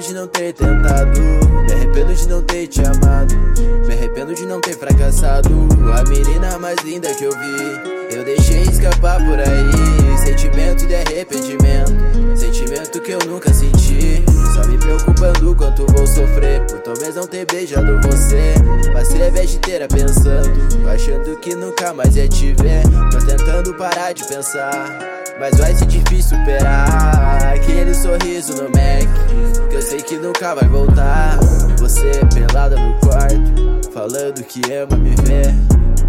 arrependo de não ter tentado. Me arrependo de não ter te amado. Me arrependo de não ter fracassado. A menina mais linda que eu vi. Eu deixei escapar por aí. Sentimento de arrependimento. Sentimento que eu nunca senti. Só me preocupando quanto vou sofrer. Por talvez não ter beijado você. Passei a viagem inteira pensando. Achando que nunca mais ia te ver. Tô tentando parar de pensar. Mas vai ser difícil superar aquele sorriso no Mac. Que eu sei que nunca vai voltar. Você pelada no quarto, falando que ama me ver.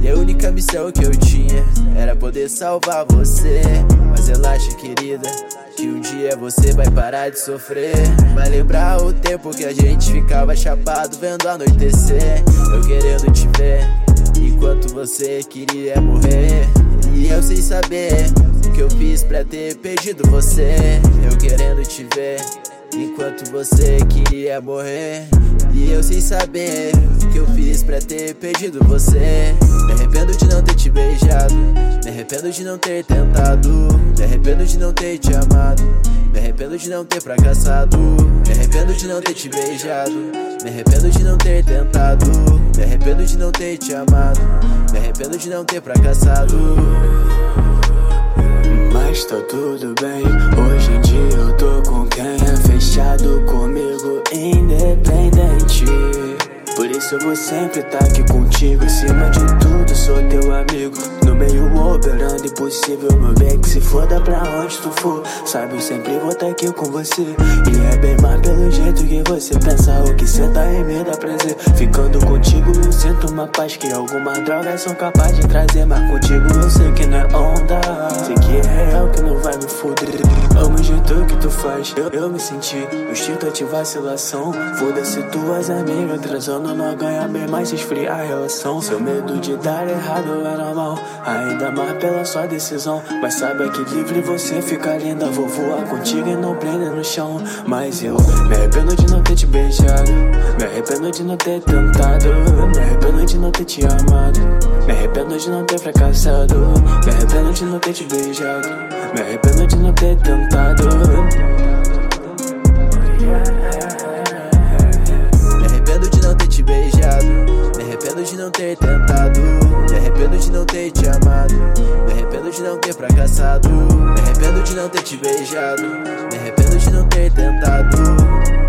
E a única missão que eu tinha era poder salvar você. Mas relaxa, querida, que um dia você vai parar de sofrer. Vai lembrar o tempo que a gente ficava chapado vendo anoitecer. Eu querendo te ver, enquanto você queria morrer. E eu sem saber que eu fiz pra ter perdido você. Eu querendo te ver, enquanto você queria morrer. E eu sem saber o que eu fiz pra ter perdido você. Me arrependo de não ter te beijado. Me arrependo de não ter tentado. Me arrependo de não ter te amado. Me arrependo de não ter fracassado. Me arrependo de não ter te beijado. Me arrependo de não ter tentado. Me arrependo de não ter te amado. Me arrependo de não ter fracassado. Mas tá tudo bem. Hoje em dia eu tô com quem é fechado comigo, independente. Por isso eu vou sempre tá aqui contigo. Acima de tudo, sou teu amigo. No meio operando impossível, meu foda pra onde tu for. Sabe, eu sempre vou estar tá aqui com você. E é bem mais pelo jeito que você pensa. O que cê tá em mim dá prazer. Ficando contigo, eu sinto uma paz que algumas drogas são capazes de trazer. Mas contigo eu sei que não é onda. Sei que é real, que não vai me foder. Amo o jeito que tu faz. Eu, eu me senti, o instinto de vacilação. Foda-se tuas amigas transando não ganha bem, mas esfria a relação. Seu medo de dar errado é normal, ainda mais pela sua decisão. Mas saiba que livre você fica linda. Vou voar contigo e não prender no chão. Mas eu me arrependo de não ter te beijado. Me arrependo de não ter tentado. Me arrependo de não ter te amado. Me arrependo de não ter fracassado. Me arrependo de não ter te beijado. Me arrependo de não ter tentado. de não ter tentado. Me fracassado. Me arrependo de não ter te beijado. Me arrependo de não ter tentado.